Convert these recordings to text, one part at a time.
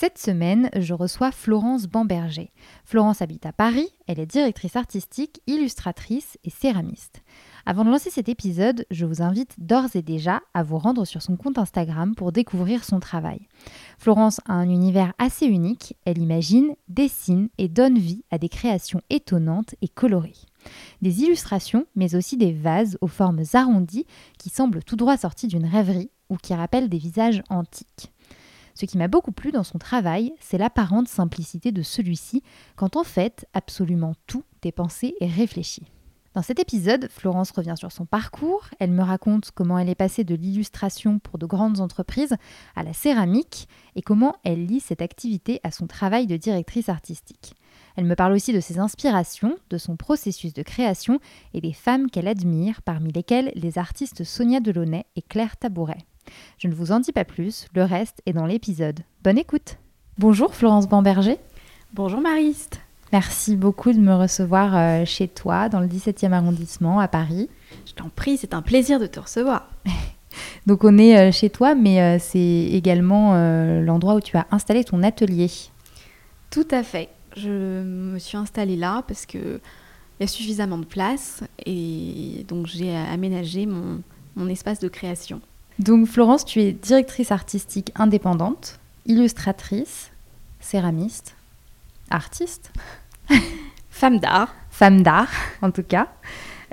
Cette semaine, je reçois Florence Bamberger. Florence habite à Paris, elle est directrice artistique, illustratrice et céramiste. Avant de lancer cet épisode, je vous invite d'ores et déjà à vous rendre sur son compte Instagram pour découvrir son travail. Florence a un univers assez unique, elle imagine, dessine et donne vie à des créations étonnantes et colorées. Des illustrations, mais aussi des vases aux formes arrondies qui semblent tout droit sortis d'une rêverie ou qui rappellent des visages antiques. Ce qui m'a beaucoup plu dans son travail, c'est l'apparente simplicité de celui-ci, quand en fait, absolument tout est pensé et réfléchi. Dans cet épisode, Florence revient sur son parcours, elle me raconte comment elle est passée de l'illustration pour de grandes entreprises à la céramique et comment elle lie cette activité à son travail de directrice artistique. Elle me parle aussi de ses inspirations, de son processus de création et des femmes qu'elle admire, parmi lesquelles les artistes Sonia Delaunay et Claire Tabouret. Je ne vous en dis pas plus, le reste est dans l'épisode. Bonne écoute Bonjour Florence Bamberger. Bonjour Mariste. Merci beaucoup de me recevoir euh, chez toi, dans le 17e arrondissement, à Paris. Je t'en prie, c'est un plaisir de te recevoir. Donc on est euh, chez toi, mais euh, c'est également l'endroit où tu as installé ton atelier. Tout à fait. Je me suis installée là parce qu'il y a suffisamment de place et donc j'ai aménagé mon espace de création. Donc Florence, tu es directrice artistique indépendante, illustratrice, céramiste, artiste, femme d'art. Femme d'art, en tout cas.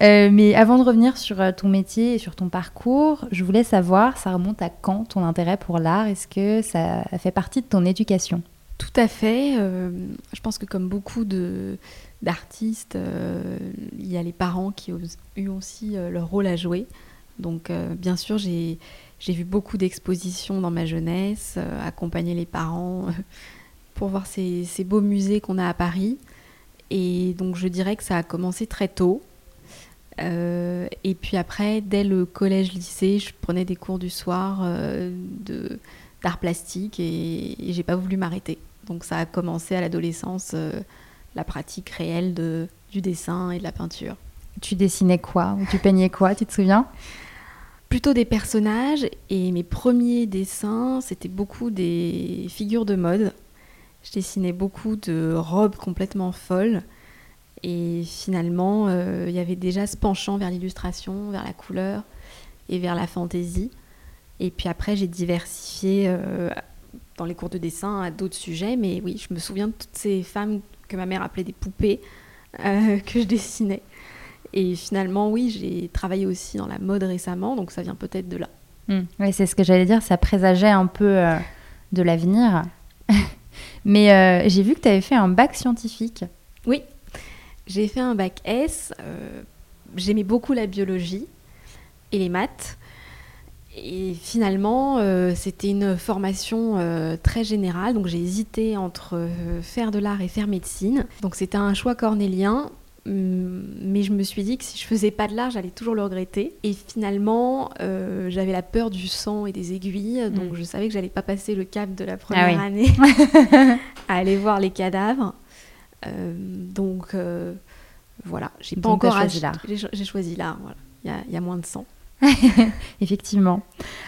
Euh, mais avant de revenir sur euh, ton métier et sur ton parcours, je voulais savoir, ça remonte à quand ton intérêt pour l'art? Est-ce que ça fait partie de ton éducation? Tout à fait. Euh, je pense que comme beaucoup d'artistes, il y a les parents qui ont eu aussi leur rôle à jouer. Donc, euh, bien sûr, j'ai vu beaucoup d'expositions dans ma jeunesse, euh, accompagner les parents euh, pour voir ces, beaux musées qu'on a à Paris. Et donc, je dirais que ça a commencé très tôt. et puis après, dès le collège-lycée, je prenais des cours du soir d'art plastique et, et j'ai pas voulu m'arrêter. Donc, ça a commencé à l'adolescence, la pratique réelle de, du dessin et de la peinture. Tu dessinais quoi? Ou tu peignais quoi, tu te souviens? Plutôt des personnages et mes premiers dessins, c'était beaucoup des figures de mode. Je dessinais beaucoup de robes complètement folles et finalement, euh, il y avait déjà ce penchant vers l'illustration, vers la couleur et vers la fantaisie. Et puis après, j'ai diversifié euh, dans les cours de dessin à d'autres sujets, mais oui, je me souviens de toutes ces femmes que ma mère appelait des poupées euh, que je dessinais. Et finalement, oui, j'ai travaillé aussi dans la mode récemment, donc ça vient peut-être de là. Hmm. Oui, c'est ce que j'allais dire, ça présageait un peu euh, de l'avenir. Mais euh, j'ai vu que tu avais fait un bac scientifique. Oui, j'ai fait un bac S. Euh, j'aimais beaucoup la biologie et les maths. Et finalement, c'était une formation très générale, donc j'ai hésité entre faire de l'art et faire médecine. Donc c'était un choix cornélien mais je me suis dit que si je faisais pas de l'art, j'allais toujours le regretter. Et finalement, euh, j'avais la peur du sang et des aiguilles, donc mm. je savais que j'allais pas passer le cap de la ah première année à aller voir les cadavres. Euh, donc euh, voilà, j'ai pas encore choisi l'art. J'ai choisi l'art. Voilà, il y, a moins de sang. Effectivement.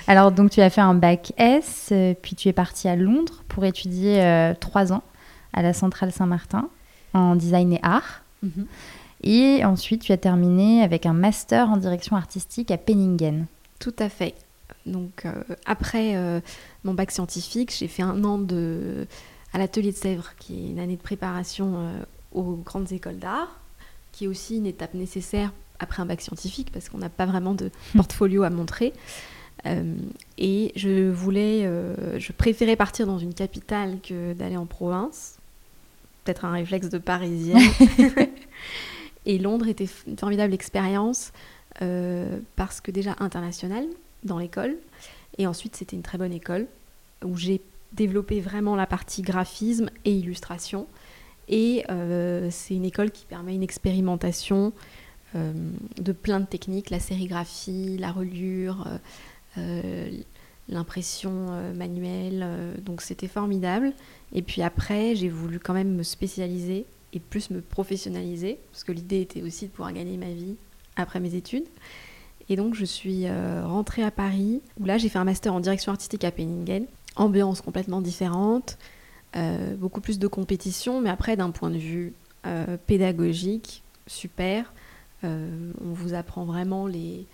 Alors donc tu as fait un bac S, puis tu es partie à Londres pour étudier trois ans à la Centrale Saint-Martin en design et art. Mhm. Et ensuite, tu as terminé avec un master en direction artistique à Penningen. Tout à fait. Donc, euh, après euh, mon bac scientifique, j'ai fait un an de, à l'atelier de Sèvres, qui est une année de préparation euh, aux grandes écoles d'art, qui est aussi une étape nécessaire après un bac scientifique, parce qu'on n'a pas vraiment de portfolio à montrer. et je voulais, je préférais partir dans une capitale que d'aller en province peut-être un réflexe de parisienne. et Londres était une formidable expérience parce que déjà internationale dans l'école. Et ensuite, c'était une très bonne école où j'ai développé vraiment la partie graphisme et illustration. Et c'est une école qui permet une expérimentation de plein de techniques, la sérigraphie, la reliure, l'impression euh, manuelle. Euh, donc c'était formidable. Et puis après, j'ai voulu quand même me spécialiser et plus me professionnaliser, parce que l'idée était aussi de pouvoir gagner ma vie après mes études. Et donc je suis euh, rentrée à Paris, où là j'ai fait un master en direction artistique à Penningen. Ambiance complètement différente, beaucoup plus de compétition, mais après d'un point de vue pédagogique, super. on vous apprend vraiment les,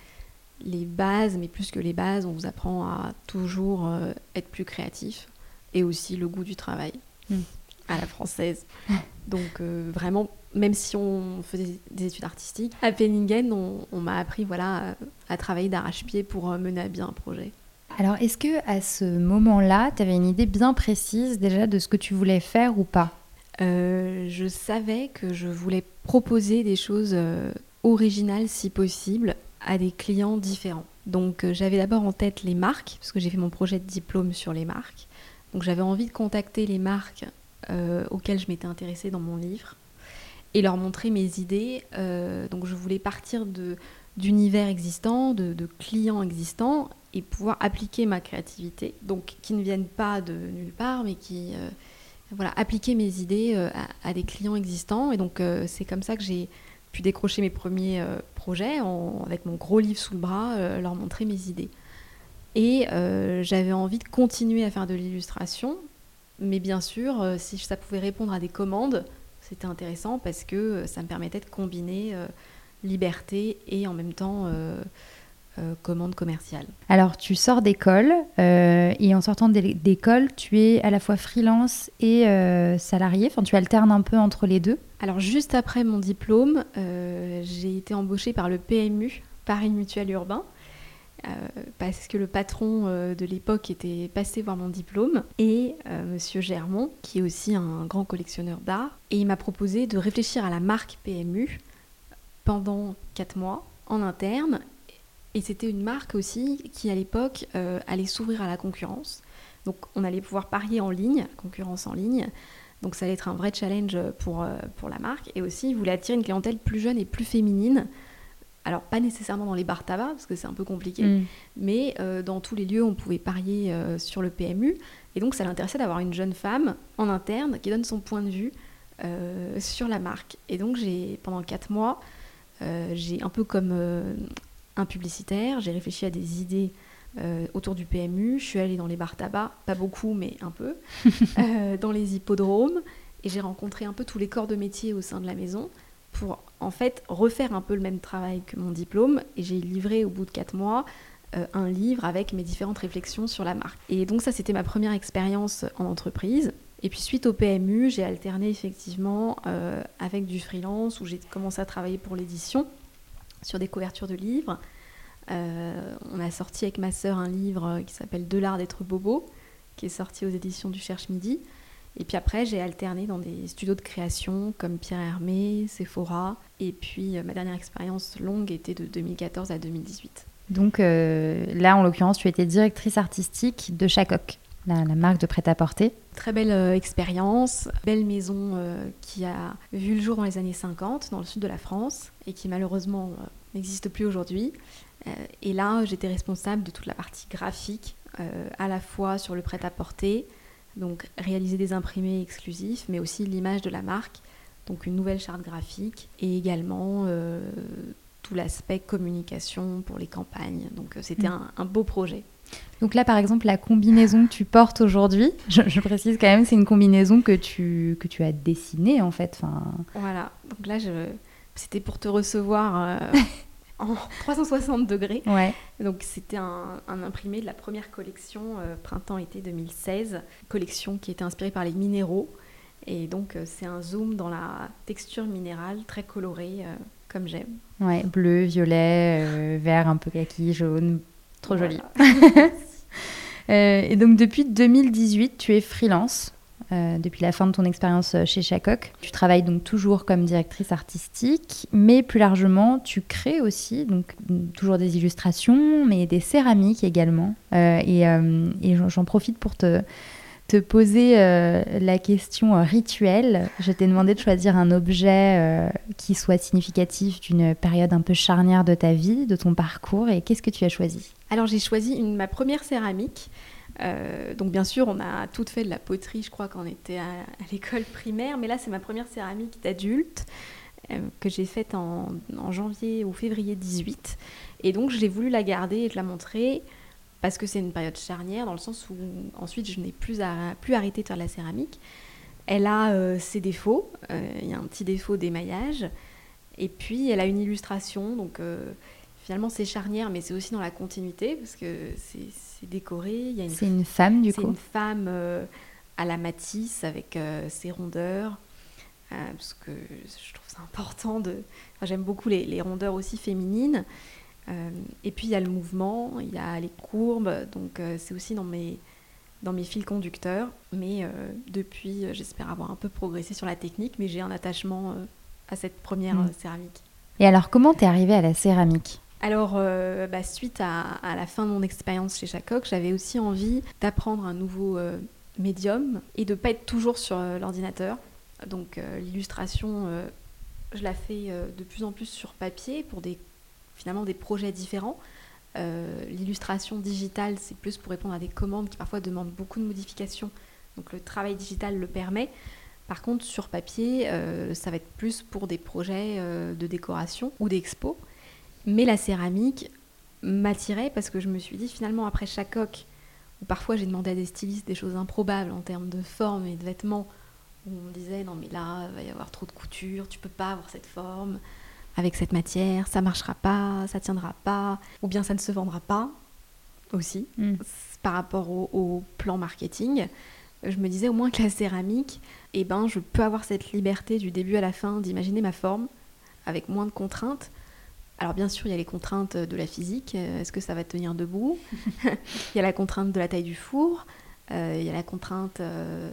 bases, mais plus que les bases, on vous apprend à toujours euh, être plus créatif et aussi le goût du travail hmm. à la française. Donc euh, vraiment, même si on faisait des études artistiques, à Penningen, on, m'a appris voilà, à, travailler d'arrache-pied pour euh, mener à bien un projet. Alors, est-ce que à ce moment-là, tu avais une idée bien précise déjà de ce que tu voulais faire ou pas? Je savais que je voulais proposer des choses originales si possible à des clients différents. Donc euh, j'avais d'abord en tête les marques, parce que j'ai fait mon projet de diplôme sur les marques. Donc j'avais envie de contacter les marques euh, auxquelles je m'étais intéressée dans mon livre et leur montrer mes idées. Euh, donc je voulais partir d'univers existants, de, clients existants et pouvoir appliquer ma créativité. Donc qui ne viennent pas de nulle part, mais qui voilà appliquer mes idées à, des clients existants. Et donc c'est comme ça que j'ai pu décrocher mes premiers euh, projets avec mon gros livre sous le bras, euh, leur montrer mes idées. Et euh, j'avais envie de continuer à faire de l'illustration, mais bien sûr, si ça pouvait répondre à des commandes, c'était intéressant parce que ça me permettait de combiner liberté et en même temps commande commerciale. Alors, tu sors d'école et en sortant d'école, tu es à la fois freelance et salarié. Enfin, tu alternes un peu entre les deux. Alors juste après mon diplôme, euh, j'ai été embauchée par le PMU, Paris Mutuel Urbain, euh, parce que le patron euh, de l'époque était passé voir mon diplôme, et Monsieur Germont, qui est aussi un grand collectionneur d'art, et il m'a proposé de réfléchir à la marque PMU pendant 4 mois en interne, et c'était une marque aussi qui à l'époque allait s'ouvrir à la concurrence. Donc on allait pouvoir parier en ligne, concurrence en ligne, donc ça allait être un vrai challenge pour, euh, pour la marque. Et aussi, il voulait attirer une clientèle plus jeune et plus féminine. Alors pas nécessairement dans les bars tabac, parce que c'est un peu compliqué, mm. mais euh, dans tous les lieux, on pouvait parier euh, sur le PMU. Et donc ça l'intéressait d'avoir une jeune femme en interne qui donne son point de vue sur la marque. Et donc j'ai pendant quatre mois, j'ai un peu comme un publicitaire, j'ai réfléchi à des idées euh, autour du PMU. Je suis allée dans les bars tabac, pas beaucoup, mais un peu, euh, dans les hippodromes, et j'ai rencontré un peu tous les corps de métier au sein de la maison pour en fait refaire un peu le même travail que mon diplôme. Et j'ai livré au bout de quatre mois euh, un livre avec mes différentes réflexions sur la marque. Et donc ça, c'était ma première expérience en entreprise. Et puis suite au PMU, j'ai alterné effectivement avec du freelance où j'ai commencé à travailler pour l'édition sur des couvertures de livres euh, on a sorti avec ma sœur un livre qui s'appelle De l'art d'être bobo, qui est sorti aux éditions du Cherche Midi. Et puis après, j'ai alterné dans des studios de création comme Pierre Hermé, Sephora. Et puis euh, ma dernière expérience longue était de 2014 à 2018. Donc euh, là, en l'occurrence, tu étais directrice artistique de Chacoc, la, marque de prêt-à-porter. Très belle expérience, belle maison qui a vu le jour dans les années 50 dans le sud de la France et qui malheureusement n'existe plus aujourd'hui. Euh, et là, j'étais responsable de toute la partie graphique, euh, à la fois sur le prêt-à-porter, donc réaliser des imprimés exclusifs, mais aussi l'image de la marque, donc une nouvelle charte graphique, et également euh, tout l'aspect communication pour les campagnes. Donc c'était mm. un, beau projet. Donc là, par exemple, la combinaison que tu portes aujourd'hui, je, précise quand même, c'est une combinaison que tu, que tu as dessinée en fait. Enfin... Voilà, donc là, je... c'était pour te recevoir en 360 degrés. Ouais. Donc c'était un, imprimé de la première collection euh, printemps-été 2016, collection qui était inspirée par les minéraux. Et donc euh, c'est un zoom dans la texture minérale très colorée, euh, comme j'aime. Ouais, bleu, violet, vert, un peu kaki, jaune, trop joli. et donc depuis 2018, tu es freelance. Euh, depuis la fin de ton expérience chez Chacoc. Tu travailles donc toujours comme directrice artistique, mais plus largement, tu crées aussi, donc toujours des illustrations, mais des céramiques également. Euh, et, euh, j'en profite pour te, te poser la question rituelle. Je t'ai demandé de choisir un objet qui soit significatif d'une période un peu charnière de ta vie, de ton parcours, et qu'est-ce que tu as choisi? Alors j'ai choisi ma première céramique. Euh, donc bien sûr, on a toutes fait de la poterie, je crois, quand on était à, l'école primaire, mais là c'est ma première céramique d'adulte euh, que j'ai faite en, janvier ou février 18. Et donc j'ai voulu la garder et te la montrer parce que c'est une période charnière dans le sens où ensuite je n'ai plus, arrêté de faire de la céramique. Elle a euh, ses défauts, il y a un petit défaut d'émaillage, et puis elle a une illustration, donc finalement c'est charnière, mais c'est aussi dans la continuité parce que c'est décoré. C'est une femme du coup. C'est une femme euh, à la Matisse avec euh, ses rondeurs. Euh, parce que je trouve ça important de. J'aime beaucoup les, les, rondeurs aussi féminines. et puis il y a le mouvement, il y a les courbes, donc c'est aussi dans mes, dans mes fils conducteurs. Mais depuis, j'espère avoir un peu progressé sur la technique, mais j'ai un attachement à cette première mm. céramique. Et alors, comment t'es arrivée à la céramique? Alors, euh, bah, suite à, la fin de mon expérience chez Chacoc, j'avais aussi envie d'apprendre un nouveau euh, médium et de ne pas être toujours sur euh, l'ordinateur. Donc, l'illustration, je la fais de plus en plus sur papier pour des, finalement des projets différents. L'illustration digitale, c'est plus pour répondre à des commandes qui parfois demandent beaucoup de modifications. Donc, le travail digital le permet. Par contre, sur papier, ça va être plus pour des projets de décoration ou d'expo. Mais la céramique m'attirait parce que je me suis dit finalement après chaque coque, où parfois j'ai demandé à des stylistes des choses improbables en termes de forme et de vêtements, où on me disait non mais là il va y avoir trop de couture, tu peux pas avoir cette forme avec cette matière, ça marchera pas, ça tiendra pas, ou bien ça ne se vendra pas aussi mm. par rapport au, plan marketing. Je me disais au moins que la céramique, eh ben, je peux avoir cette liberté du début à la fin d'imaginer ma forme avec moins de contraintes alors bien sûr, il y a les contraintes de la physique. Euh, est-ce que ça va tenir debout Il y a la contrainte de la taille du four. Euh, il y a la contrainte euh,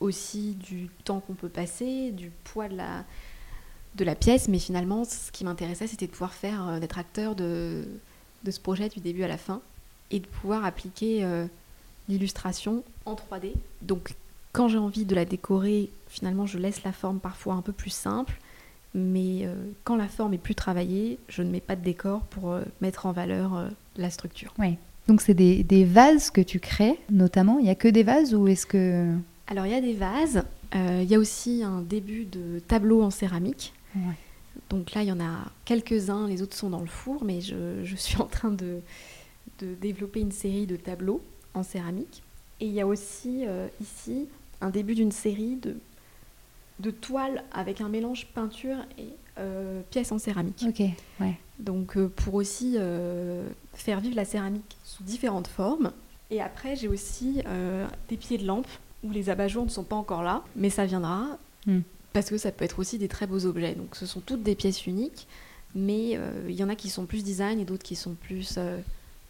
aussi du temps qu'on peut passer, du poids de la, de la pièce. Mais finalement, ce qui m'intéressait, c'était de pouvoir faire, d'être acteur de, de, ce projet du début à la fin et de pouvoir appliquer l'illustration en 3D. Donc quand j'ai envie de la décorer, finalement, je laisse la forme parfois un peu plus simple mais euh, quand la forme est plus travaillée, je ne mets pas de décor pour euh, mettre en valeur euh, la structure. Oui. Donc c'est des, des, vases que tu crées, notamment. Il n'y a que des vases ou est-ce que... Alors il y a des vases. Il y a aussi un début de tableau en céramique. Ouais. Donc là, il y en a quelques-uns, les autres sont dans le four, mais je, je suis en train de, de, développer une série de tableaux en céramique. Et il y a aussi ici un début d'une série de de toile avec un mélange peinture et euh, pièces en céramique. Ok, ouais. Donc euh, pour aussi euh, faire vivre la céramique sous différentes formes. Et après j'ai aussi des pieds de lampe où les abat-jours ne sont pas encore là, mais ça viendra hmm. parce que ça peut être aussi des très beaux objets. Donc ce sont toutes des pièces uniques, mais il y en a qui sont plus design et d'autres qui sont plus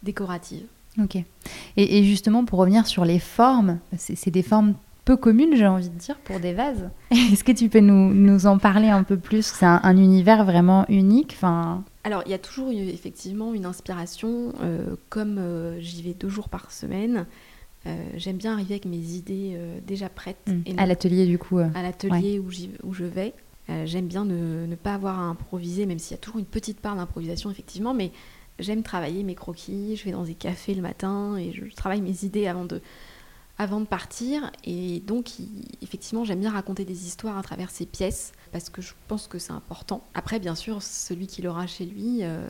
décoratives. Ok. Et, et, justement, pour revenir sur les formes, c'est des formes peu commune, j'ai envie de dire, pour des vases. Est-ce que tu peux nous, nous, en parler un peu plus? C'est un, univers vraiment unique. Enfin... Alors, il y a toujours effectivement une inspiration. Euh, comme euh, j'y vais deux jours par semaine, euh, j'aime bien arriver avec mes idées déjà prêtes. Mmh. Et à l'atelier, du coup. à l'atelier où, où je vais. j'aime bien ne, ne, pas avoir à improviser, même s'il y a toujours une petite part d'improvisation, effectivement. Mais j'aime travailler mes croquis. Je vais dans des cafés le matin et je travaille mes idées avant de avant de partir. Et donc, effectivement, j'aime bien raconter des histoires à travers ces pièces parce que je pense que c'est important. Après, bien sûr, celui qui l'aura chez lui euh,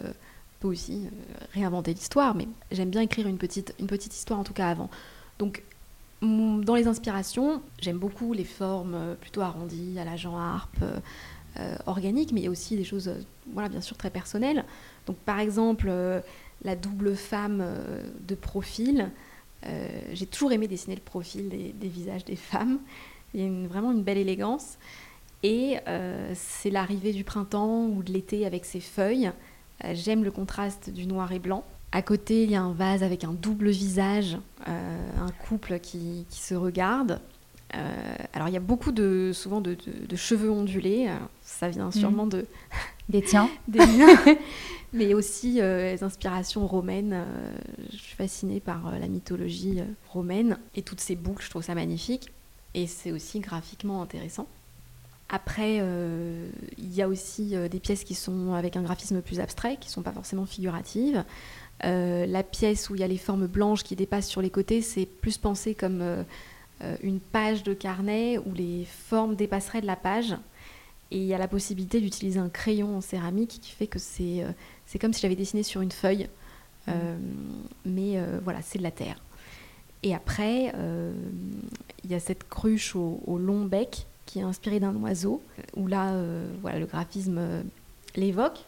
peut aussi euh, réinventer l'histoire, mais j'aime bien écrire une petite, une petite histoire en tout cas avant. Donc, dans les inspirations, j'aime beaucoup les formes euh, plutôt arrondies, à la Jean Harpe, organiques, mais aussi des choses, voilà, bien sûr, très personnelles. Donc, par exemple, la double femme de profil. Euh, j'ai toujours aimé dessiner le profil des, visages des femmes. Il y a vraiment une belle élégance. Et euh, c'est l'arrivée du printemps ou de l'été avec ses feuilles. Euh, j'aime le contraste du noir et blanc. À côté, il y a un vase avec un double visage, un couple qui, se regarde, alors il y a beaucoup de souvent de, cheveux ondulés, ça vient sûrement mm. de des tiens, mais aussi les inspirations romaines. je suis fascinée par la mythologie romaine et toutes ces boucles, je trouve ça magnifique et c'est aussi graphiquement intéressant. Après, euh, il y a aussi euh, des pièces qui sont avec un graphisme plus abstrait, qui ne sont pas forcément figuratives. Euh, la pièce où il y a les formes blanches qui dépassent sur les côtés, c'est plus pensé comme une page de carnet où les formes dépasseraient de la page. Et il y a la possibilité d'utiliser un crayon en céramique qui fait que c'est c'est comme si j'avais dessiné sur une feuille. Mmh. mais voilà, c'est de la terre. Et après, il y a cette cruche au long bec qui est inspiré d'un oiseau, où là, euh, voilà, le graphisme euh, l'évoque.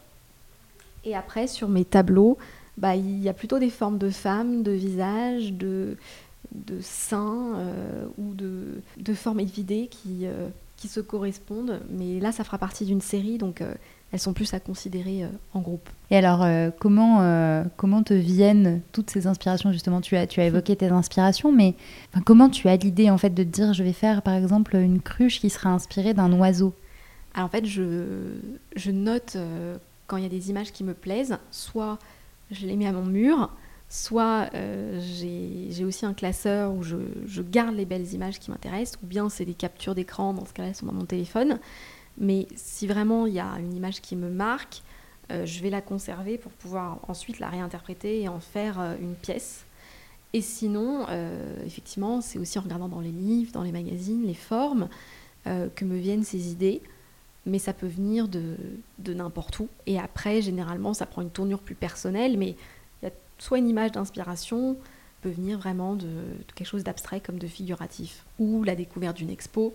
Et après, sur mes tableaux, bah, il y a plutôt des formes de femmes, de visages, de, de seins euh, ou de, de, formes évidées qui, qui se correspondent. Mais là, ça fera partie d'une série, donc elles sont plus à considérer en groupe. Et alors, comment, comment te viennent toutes ces inspirations? Justement, tu as, tu as évoqué tes inspirations, mais comment tu as l'idée en fait de te dire je vais faire par exemple une cruche qui sera inspirée d'un oiseau? Alors en fait, je, je note quand il y a des images qui me plaisent, soit je les mets à mon mur, soit euh, j'ai aussi un classeur où je, garde les belles images qui m'intéressent, ou bien c'est des captures d'écran, dans ce cas-là, elles sont dans mon téléphone. Mais si vraiment il y a une image qui me marque, euh, je vais la conserver pour pouvoir ensuite la réinterpréter et en faire euh, une pièce. Et sinon, effectivement, c'est aussi en regardant dans les livres, dans les magazines, les formes, que me viennent ces idées mais ça peut venir de, de n'importe où. Et après, généralement, ça prend une tournure plus personnelle, mais soit une image d'inspiration, peut venir vraiment de, quelque chose d'abstrait comme de figuratif, ou la découverte d'une expo,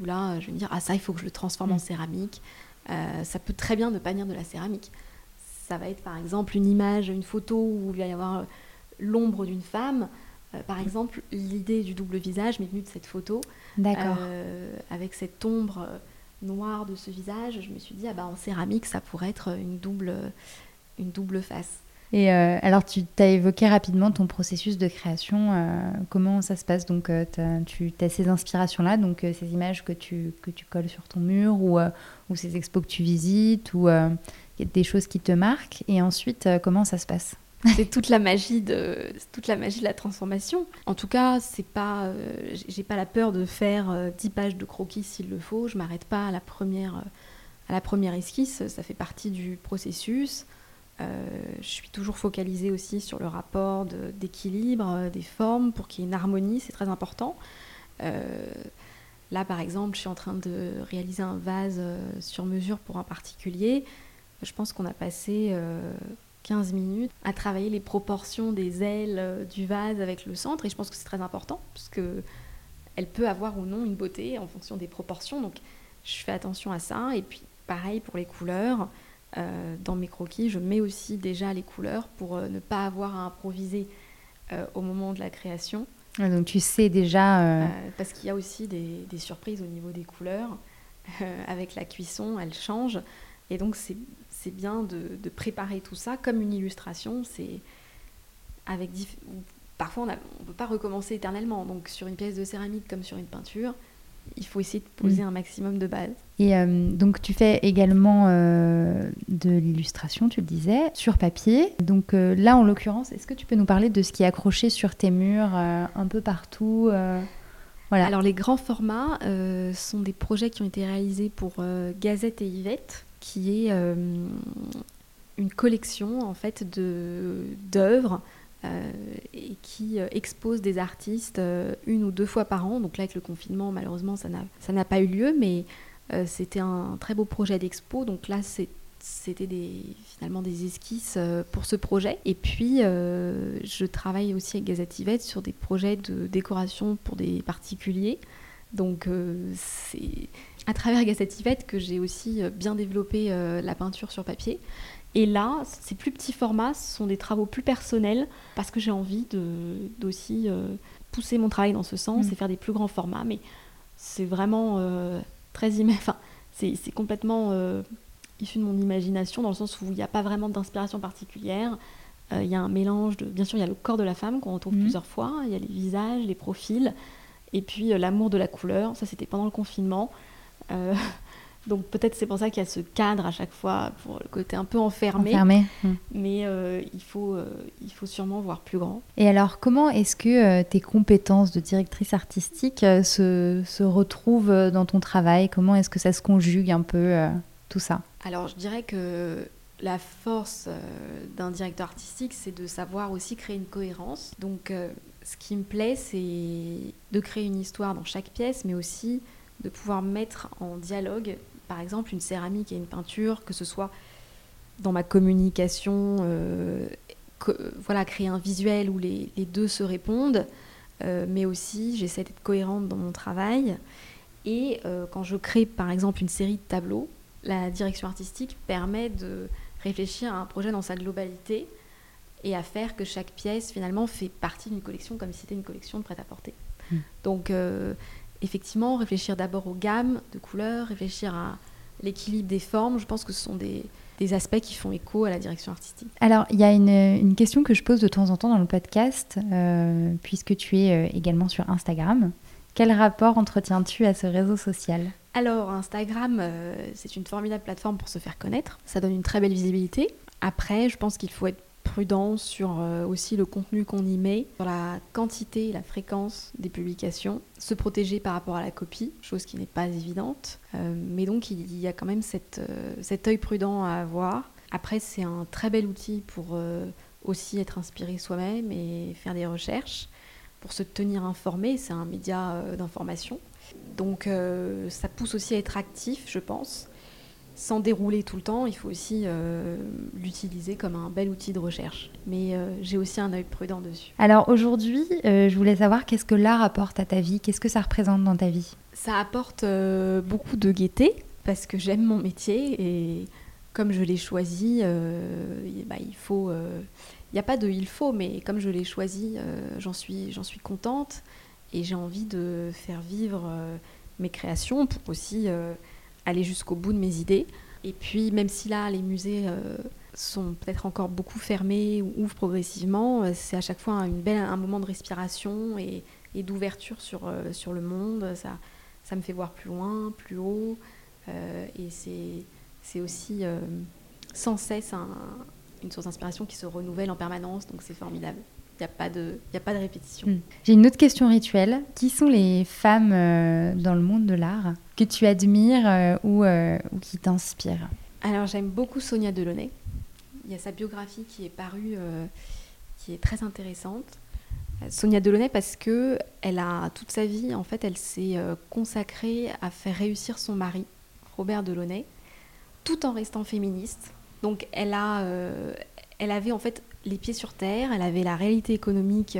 où là, je vais me dire, ah ça, il faut que je le transforme en mm. céramique. Euh, ça peut très bien ne pas venir de la céramique. Ça va être par exemple une image, une photo où il va y avoir l'ombre d'une femme. Euh, par exemple, l'idée du double visage m'est venue de cette photo. D'accord. Euh, avec cette ombre noir de ce visage, je me suis dit, ah bah, en céramique, ça pourrait être une double, une double face. Et euh, alors, tu as évoqué rapidement ton processus de création. Euh, comment ça se passe? Donc, euh, tu as ces inspirations-là, donc ces images que tu, que tu colles sur ton mur ou, ces expos que tu visites ou des choses qui te marquent. Et ensuite, comment ça se passe? C'est toute la magie de toute la magie de la transformation. En tout cas, c'est pas j'ai pas la peur de faire euh, dix 10 pages de croquis s'il le faut, je m'arrête pas à la première à la première esquisse, ça fait partie du processus. Je suis toujours focalisée aussi sur le rapport d'équilibre des formes pour qu'il y ait une harmonie, c'est très important. là, par exemple, je suis en train de réaliser un vase sur mesure pour un particulier. Je pense qu'on a passé 15 minutes à travailler les proportions des ailes euh, du vase avec le centre. Et je pense que c'est très important, puisque elle peut avoir ou non une beauté en fonction des proportions. Donc je fais attention à ça. Et puis pareil pour les couleurs. Euh, dans mes croquis, je mets aussi déjà les couleurs pour euh, ne pas avoir à improviser au moment de la création. donc tu sais déjà... parce qu'il y a aussi des, des, surprises au niveau des couleurs. avec la cuisson, elles changent. Et donc c'est bien de, préparer tout ça comme une illustration. C'est avec parfois on ne peut pas recommencer éternellement. Donc sur une pièce de céramique comme sur une peinture, il faut essayer de poser mm. un maximum de base. Et euh, donc tu fais également euh, de l'illustration, tu le disais, sur papier. Donc euh, là en l'occurrence, est-ce que tu peux nous parler de ce qui est accroché sur tes murs un peu partout voilà. Alors les grands formats sont des projets qui ont été réalisés pour Gazette et Yvette qui est une collection en fait d'œuvres et qui euh, expose des artistes une ou deux fois par an. Donc là, avec le confinement, malheureusement, ça n'a pas eu lieu, mais c'était un très beau projet d'expo. Donc là, c'était finalement des esquisses pour ce projet. Et puis, je travaille aussi avec Gazette Yvette sur des projets de décoration pour des particuliers. Donc, c'est à travers Gazette Yvette que j'ai aussi euh, bien développé euh, la peinture sur papier. Et là, ces plus petits formats ce sont des travaux plus personnels parce que j'ai envie d'aussi euh, pousser mon travail dans ce sens mm. et faire des plus grands formats. Mais c'est vraiment très Enfin, c'est complètement issu de mon imagination dans le sens où il n'y a pas vraiment d'inspiration particulière. Il y a un mélange de. Bien sûr, il y a le corps de la femme qu'on retrouve mm. plusieurs fois, il y a les visages, les profils. Et puis l'amour de la couleur, ça c'était pendant le confinement. Donc peut-être c'est pour ça qu'il y a ce cadre à chaque fois, pour le côté un peu enfermé. enfermé. Hmm. Mais euh, il, faut, euh, il faut sûrement voir plus grand. Et alors comment est-ce que euh, tes compétences de directrice artistique se, se, retrouvent dans ton travail? Comment est-ce que ça se conjugue un peu tout ça? Alors je dirais que la force d'un directeur artistique, c'est de savoir aussi créer une cohérence. Donc ce qui me plaît, c'est de créer une histoire dans chaque pièce, mais aussi de pouvoir mettre en dialogue par exemple une céramique et une peinture, que ce soit dans ma communication, euh, voilà, créer un visuel où les, deux se répondent, euh, mais aussi j'essaie d'être cohérente dans mon travail. Et euh, quand je crée par exemple une série de tableaux, la direction artistique permet de réfléchir à un projet dans sa globalité et à faire que chaque pièce finalement fait partie d'une collection comme si c'était une collection de prêt-à-porter. Mmh. Donc effectivement, réfléchir d'abord aux gammes de couleurs, réfléchir à l'équilibre des formes, je pense que ce sont des, aspects qui font écho à la direction artistique. Alors, il y a une, question que je pose de temps en temps dans le podcast, euh, puisque tu es euh, également sur Instagram. Quel rapport entretiens-tu à ce réseau social? Alors, Instagram, euh, c'est une formidable plateforme pour se faire connaître. Ça donne une très belle visibilité. Après, je pense qu'il faut être prudent sur euh, aussi le contenu qu'on y met, sur la quantité et la fréquence des publications, se protéger par rapport à la copie, chose qui n'est pas évidente. Euh, mais donc il y a quand même cette, euh, cet œil prudent à avoir. Après, c'est un très bel outil pour aussi être inspiré soi-même et faire des recherches, pour se tenir informé. C'est un média d'information. Donc ça pousse aussi à être actif, je pense sans dérouler tout le temps, il faut aussi euh, l'utiliser comme un bel outil de recherche. Mais euh, j'ai aussi un œil prudent dessus. Alors aujourd'hui, euh, je voulais savoir qu'est-ce que l'art apporte à ta vie Qu'est-ce que ça représente dans ta vie? Ça apporte beaucoup de gaieté parce que j'aime mon métier et comme je l'ai choisi, bah, il faut. Il n'y a pas de il faut, mais comme je l'ai choisi, j'en suis, suis contente et j'ai envie de faire vivre mes créations pour aussi aller jusqu'au bout de mes idées. Et puis, même si là, les musées euh, sont peut-être encore beaucoup fermés ou ouvrent progressivement, euh, c'est à chaque fois une belle, un moment de respiration et, et d'ouverture sur, euh, sur le monde. Ça, ça me fait voir plus loin, plus haut. et c'est aussi sans cesse une source d'inspiration qui se renouvelle en permanence. Donc, c'est formidable. N'y a, pas de, a pas de répétition. Hmm. J'ai une autre question rituelle. Qui sont les femmes dans le monde de l'art que tu admires euh, euh, ou, qui t'inspirent? Alors j'aime beaucoup Sonia Delaunay. Il y a sa biographie qui est parue, euh, qui est très intéressante. Sonia Delaunay parce que elle a toute sa vie, en fait, elle s'est consacrée à faire réussir son mari, Robert Delaunay, tout en restant féministe. Donc elle a, elle avait en fait les pieds sur terre, elle avait la réalité économique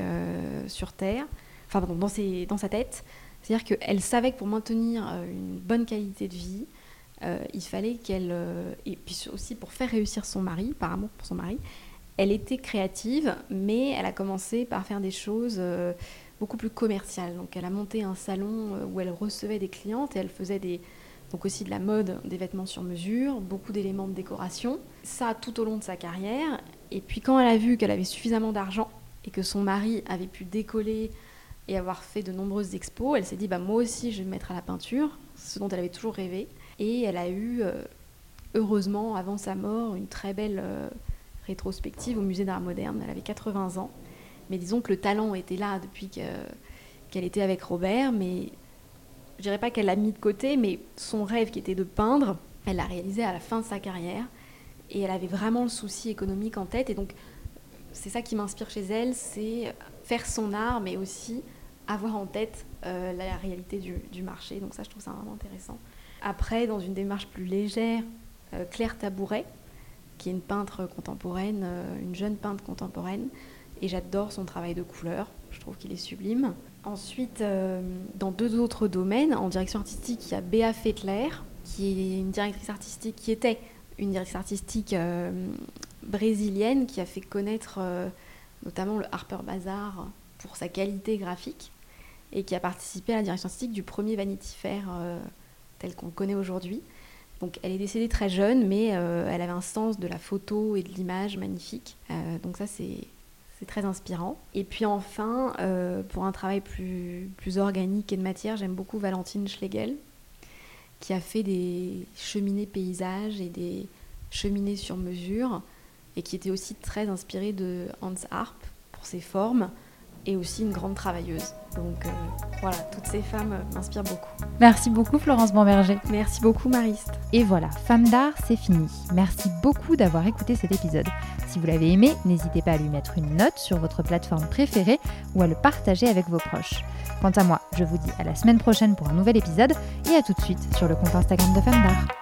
sur terre, enfin dans, ses, dans sa tête. C'est-à-dire qu'elle savait que pour maintenir euh, une bonne qualité de vie, euh, il fallait qu'elle, euh, et puis aussi pour faire réussir son mari, par amour pour son mari, elle était créative, mais elle a commencé par faire des choses beaucoup plus commerciales. Donc elle a monté un salon où elle recevait des clientes et elle faisait des, donc aussi de la mode, des vêtements sur mesure, beaucoup d'éléments de décoration. Ça tout au long de sa carrière. Et puis quand elle a vu qu'elle avait suffisamment d'argent et que son mari avait pu décoller et avoir fait de nombreuses expos, elle s'est dit bah, moi aussi je vais me mettre à la peinture, ce dont elle avait toujours rêvé. Et elle a eu, euh, heureusement, avant sa mort, une très belle euh, rétrospective au musée d'art moderne. Elle avait 80 ans. Mais disons que le talent était là depuis qu'elle était avec Robert, mais je dirais pas qu'elle l'a mis de côté, mais son rêve qui était de peindre, elle l'a réalisé à la fin de sa carrière. Et elle avait vraiment le souci économique en tête. Et donc, c'est ça qui m'inspire chez elle, c'est faire son art, mais aussi avoir en tête euh, la réalité du, marché. Donc ça, je trouve ça vraiment intéressant. Après, dans une démarche plus légère, euh, Claire Tabouret, qui est une peintre contemporaine, euh, une jeune peintre contemporaine, et j'adore son travail de couleur. Je trouve qu'il est sublime. Ensuite, dans deux autres domaines, en direction artistique, il y a Béa Fettler, qui est une directrice artistique, qui était une directrice artistique brésilienne, qui a fait connaître notamment le Harper Bazaar pour sa qualité graphique et qui a participé à la direction artistique du premier Vanity Fair euh, tel qu'on le connaît aujourd'hui. Donc elle est décédée très jeune, mais euh, elle avait un sens de la photo et de l'image magnifique. Euh, donc ça, c'est très inspirant. Et puis enfin, euh, pour un travail plus, plus organique et de matière, j'aime beaucoup Valentine Schlegel, qui a fait des cheminées paysages et des cheminées sur mesure, et qui était aussi très inspirée de Hans Harp pour ses formes, et aussi une grande travailleuse. Donc euh, voilà, toutes ces femmes m'inspirent beaucoup. Merci beaucoup Florence Bamberger. Merci beaucoup Mariste. Et voilà, Femme d'art, c'est fini. Merci beaucoup d'avoir écouté cet épisode. Si vous l'avez aimé, n'hésitez pas à lui mettre une note sur votre plateforme préférée ou à le partager avec vos proches. Quant à moi, je vous dis à la semaine prochaine pour un nouvel épisode et à tout de suite sur le compte Instagram de Femme d'art.